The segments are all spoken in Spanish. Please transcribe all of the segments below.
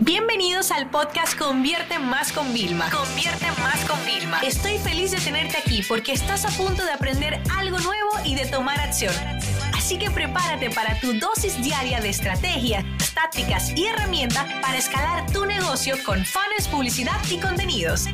Bienvenidos al podcast Convierte Más con Vilma. Convierte Más con Vilma. Estoy feliz de tenerte aquí porque estás a punto de aprender algo nuevo y de tomar acción. Así que prepárate para tu dosis diaria de estrategias, tácticas y herramientas para escalar tu negocio con fans, publicidad y contenidos.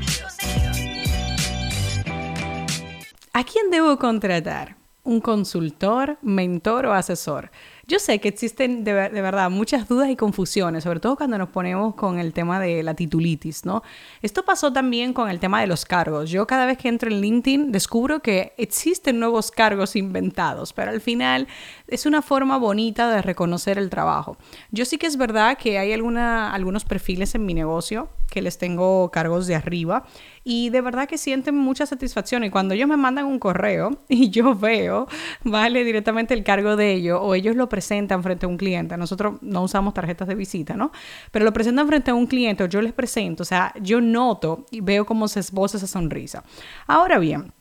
¿A quién debo contratar? ¿Un consultor, mentor o asesor? Yo sé que existen de, verdad muchas dudas y confusiones, sobre todo cuando nos ponemos con el tema de la titulitis, ¿no? Esto pasó también con el tema de los cargos. Yo cada vez que entro en LinkedIn descubro que existen nuevos cargos inventados, pero al final es una forma bonita de reconocer el trabajo. Yo sí que es verdad que hay algunos perfiles en mi negocio que les tengo cargos de arriba y de verdad que sienten mucha satisfacción y cuando ellos me mandan un correo y yo veo, vale, directamente el cargo de ellos o ellos lo presentan frente a un cliente, nosotros no usamos tarjetas de visita, ¿no? Pero lo presentan frente a un cliente o yo les presento, o sea, yo noto y veo cómo se esboza esa sonrisa. Ahora bien,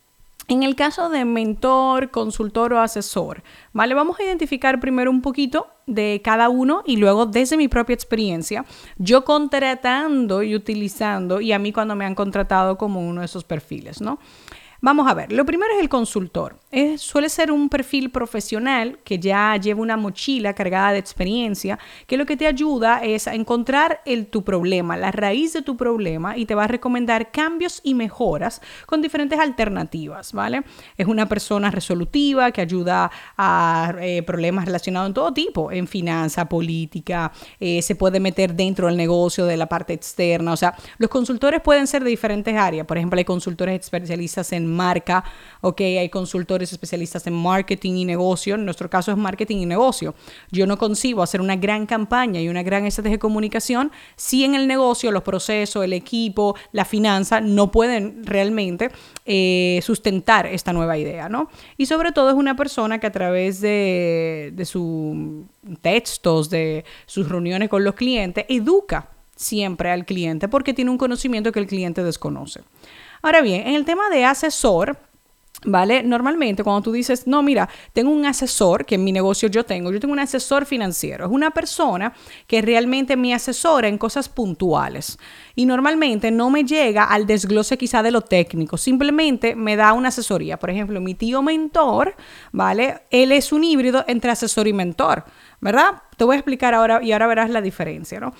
en el caso de mentor, consultor o asesor, ¿vale? Vamos a identificar primero un poquito de cada uno y luego desde mi propia experiencia, yo contratando y utilizando y a mí cuando me han contratado como uno de esos perfiles, ¿no? Vamos a ver, lo primero es el consultor. suele ser un perfil profesional que ya lleva una mochila cargada de experiencia, que lo que te ayuda es a encontrar el, tu problema, la raíz de tu problema y te va a recomendar cambios y mejoras con diferentes alternativas, ¿vale? Es una persona resolutiva que ayuda a eh, problemas relacionados en todo tipo, en finanza, política, eh, se puede meter dentro del negocio de la parte externa, o sea, los consultores pueden ser de diferentes áreas, por ejemplo, hay consultores especialistas en marca, ok, hay consultores especialistas en marketing y negocio, en nuestro caso es marketing y negocio. Yo no concibo hacer una gran campaña y una gran estrategia de comunicación si en el negocio los procesos, el equipo, la finanza no pueden realmente eh, sustentar esta nueva idea, ¿no? Y sobre todo es una persona que a través de, de sus textos, de sus reuniones con los clientes, educa siempre al cliente porque tiene un conocimiento que el cliente desconoce. Ahora bien, en el tema de asesor, ¿Vale? Normalmente cuando tú dices, no, mira, tengo un asesor, que en mi negocio yo tengo, yo tengo un asesor financiero, es una persona que realmente me asesora en cosas puntuales y normalmente no me llega al desglose quizá de lo técnico, simplemente me da una asesoría. Por ejemplo, mi tío mentor, ¿vale? Él es un híbrido entre asesor y mentor, ¿verdad? Te voy a explicar ahora y ahora verás la diferencia, ¿no?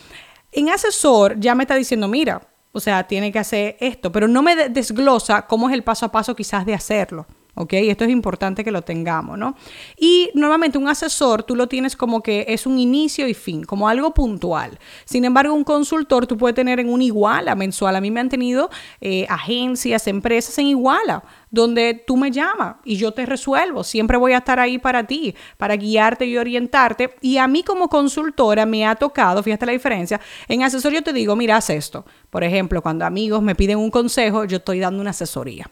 En asesor ya me está diciendo, mira, o sea, tiene que hacer esto, pero no me desglosa cómo es el paso a paso quizás de hacerlo. ¿Ok? Esto es importante que lo tengamos, ¿no? Y normalmente un asesor tú lo tienes como que es un inicio y fin, como algo puntual. Sin embargo, un consultor tú puedes tener en un iguala mensual. A mí me han tenido eh, agencias, empresas en iguala, donde tú me llamas y yo te resuelvo. Siempre voy a estar ahí para ti, para guiarte y orientarte. Y a mí como consultora me ha tocado, fíjate la diferencia, en asesor yo te digo, mira, haz esto. Por ejemplo, cuando amigos me piden un consejo, yo estoy dando una asesoría.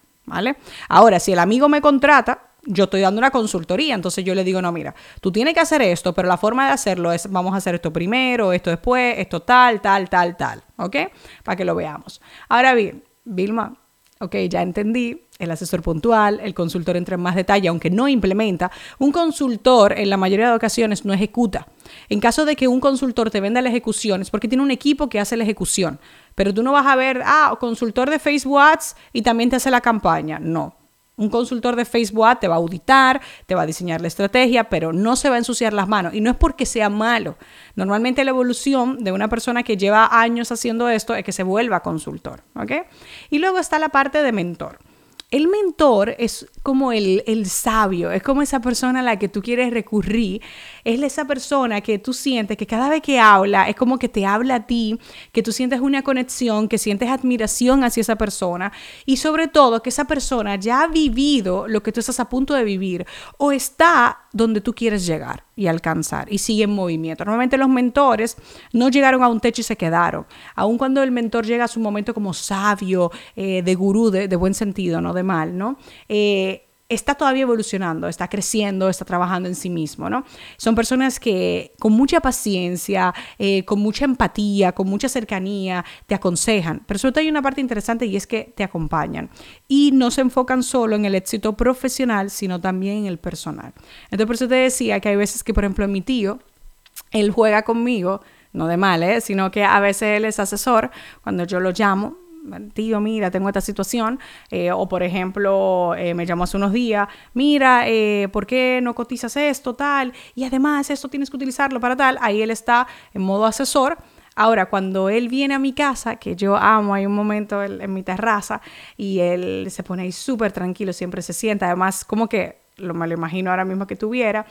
Ahora, si el amigo me contrata, yo estoy dando una consultoría, entonces yo le digo, no, mira, tú tienes que hacer esto, pero la forma de hacerlo es, vamos a hacer esto primero, esto después, esto tal, tal, tal, tal, ¿ok? Para que lo veamos. Ahora bien, Vilma, ok, ya entendí, el asesor puntual, el consultor entra en más detalle, aunque no implementa, un consultor en la mayoría de ocasiones no ejecuta. En caso de que un consultor te venda la ejecución, es porque tiene un equipo que hace la ejecución. Pero tú no vas a ver, ah, consultor de Facebook Ads y también te hace la campaña. No. Un consultor de Facebook Ads te va a auditar, te va a diseñar la estrategia, pero no se va a ensuciar las manos. Y no es porque sea malo. Normalmente la evolución de una persona que lleva años haciendo esto es que se vuelva consultor. ¿ok? Y luego está la parte de mentor. El mentor es como el, el, sabio, es como esa persona a la que tú quieres recurrir, es esa persona que tú sientes que cada vez que habla es como que te habla a ti, que tú sientes una conexión, que sientes admiración hacia esa persona y sobre todo que esa persona ya ha vivido lo que tú estás a punto de vivir o está donde tú quieres llegar y alcanzar y sigue en movimiento. Normalmente los mentores no llegaron a un techo y se quedaron. Aun cuando el mentor llega a su momento como sabio, eh, de gurú, de, buen sentido, no de mal, ¿no? Eh, está todavía evolucionando, está creciendo, está trabajando en sí mismo, ¿no? Son personas que con mucha paciencia, eh, con mucha empatía, con mucha cercanía, te aconsejan. Pero sobre todo hay una parte interesante y es que te acompañan. Y no se enfocan solo en el éxito profesional, sino también en el personal. Entonces, por eso te decía que hay veces que, por ejemplo, mi tío, él juega conmigo no de mal, ¿eh? sino que a veces él es asesor, cuando yo lo llamo, tío, mira, tengo esta situación, eh, o por ejemplo, eh, me llamó hace unos días, mira, eh, ¿por qué no cotizas esto, tal? Y además, esto tienes que utilizarlo para tal, ahí él está en modo asesor. Ahora, cuando él viene a mi casa, que yo amo, hay un momento en, mi terraza y él se pone ahí súper tranquilo, siempre se sienta, además como que lo me lo imagino ahora mismo que tuviera.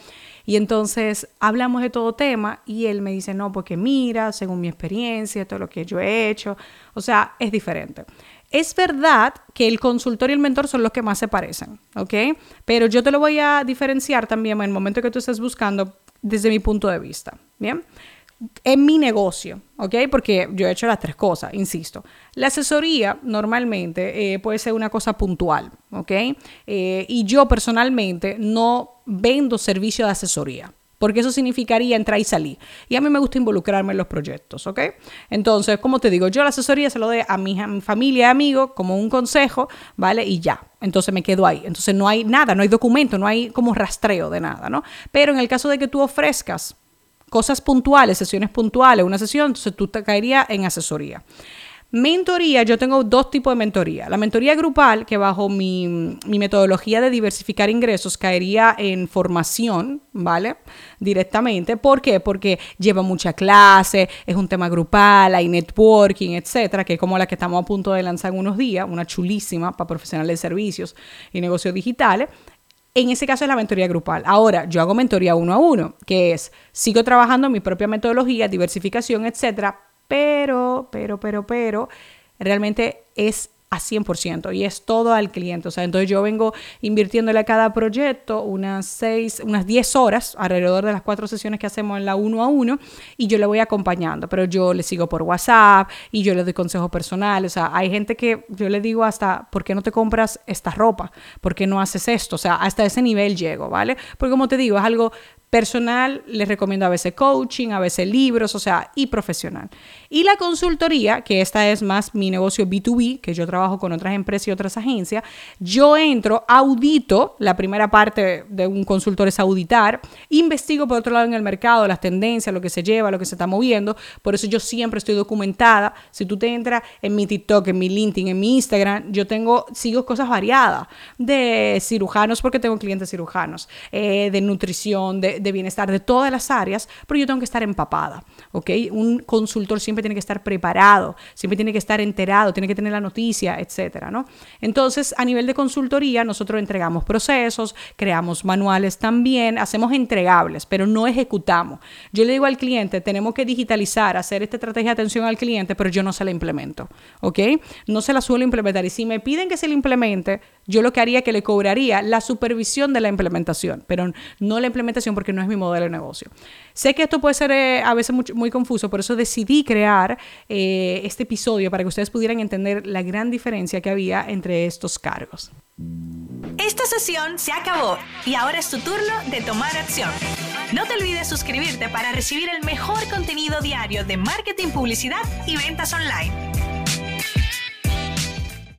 Y entonces hablamos de todo tema y él me dice, no, porque mira, según mi experiencia, todo lo que yo he hecho, o sea, es diferente. Es verdad que el consultor y el mentor son los que más se parecen, ¿ok? Pero yo te lo voy a diferenciar también en el momento que tú estés buscando desde mi punto de vista, ¿bien? En mi negocio, ¿ok? Porque yo he hecho las tres cosas, insisto. La asesoría normalmente eh, puede ser una cosa puntual, ¿ok? Eh, y yo personalmente no vendo servicio de asesoría. Porque eso significaría entrar y salir. Y a mí me gusta involucrarme en los proyectos, ¿ok? Entonces, como te digo, yo la asesoría se lo doy a mi, familia y amigos como un consejo, ¿vale? Y ya. Entonces me quedo ahí. Entonces no hay nada, no hay documento, no hay como rastreo de nada, ¿no? Pero en el caso de que tú ofrezcas cosas puntuales, sesiones puntuales, una sesión, entonces tú te caerías en asesoría. Mentoría, yo tengo dos tipos de mentoría. La mentoría grupal, que bajo mi, metodología de diversificar ingresos caería en formación, ¿vale? Directamente. ¿Por qué? Porque lleva mucha clase, es un tema grupal, hay networking, etcétera, que es como la que estamos a punto de lanzar unos días, una chulísima para profesionales de servicios y negocios digitales. En ese caso es la mentoría grupal. Ahora, yo hago mentoría uno a uno, que es, sigo trabajando mi propia metodología, diversificación, etcétera, pero, pero, pero, pero, realmente es a 100% y es todo al cliente. O sea, entonces yo vengo invirtiéndole a cada proyecto unas 6, unas 10 horas alrededor de las cuatro sesiones que hacemos en la uno a uno y yo le voy acompañando, pero yo le sigo por WhatsApp y yo le doy consejos personales. O sea, hay gente que yo le digo hasta, ¿por qué no te compras esta ropa? ¿Por qué no haces esto? O sea, hasta ese nivel llego, ¿vale? Porque como te digo, es algo Personal, les recomiendo a veces coaching, a veces libros, o sea, y profesional. Y la consultoría, que esta es más mi negocio B2B, que yo trabajo con otras empresas y otras agencias, yo entro, audito, la primera parte de un consultor es auditar, investigo por otro lado en el mercado las tendencias, lo que se lleva, lo que se está moviendo, por eso yo siempre estoy documentada. Si tú te entras en mi TikTok, en mi LinkedIn, en mi Instagram, yo tengo, sigo cosas variadas, de cirujanos, porque tengo clientes cirujanos, eh, de nutrición, de de, bienestar de todas las áreas, pero yo tengo que estar empapada, ¿ok? Un consultor siempre tiene que estar preparado, siempre tiene que estar enterado, tiene que tener la noticia, etcétera, ¿no? Entonces, a nivel de consultoría, nosotros entregamos procesos, creamos manuales también, hacemos entregables, pero no ejecutamos. Yo le digo al cliente, tenemos que digitalizar, hacer esta estrategia de atención al cliente, pero yo no se la implemento, ¿ok? No se la suelo implementar. Y si me piden que se la implemente, yo lo que haría es que le cobraría la supervisión de la implementación, pero no la implementación porque no es mi modelo de negocio. Sé que esto puede ser eh, a veces muy, confuso, por eso decidí crear eh, este episodio para que ustedes pudieran entender la gran diferencia que había entre estos cargos. Esta sesión se acabó y ahora es tu turno de tomar acción. No te olvides suscribirte para recibir el mejor contenido diario de marketing, publicidad y ventas online.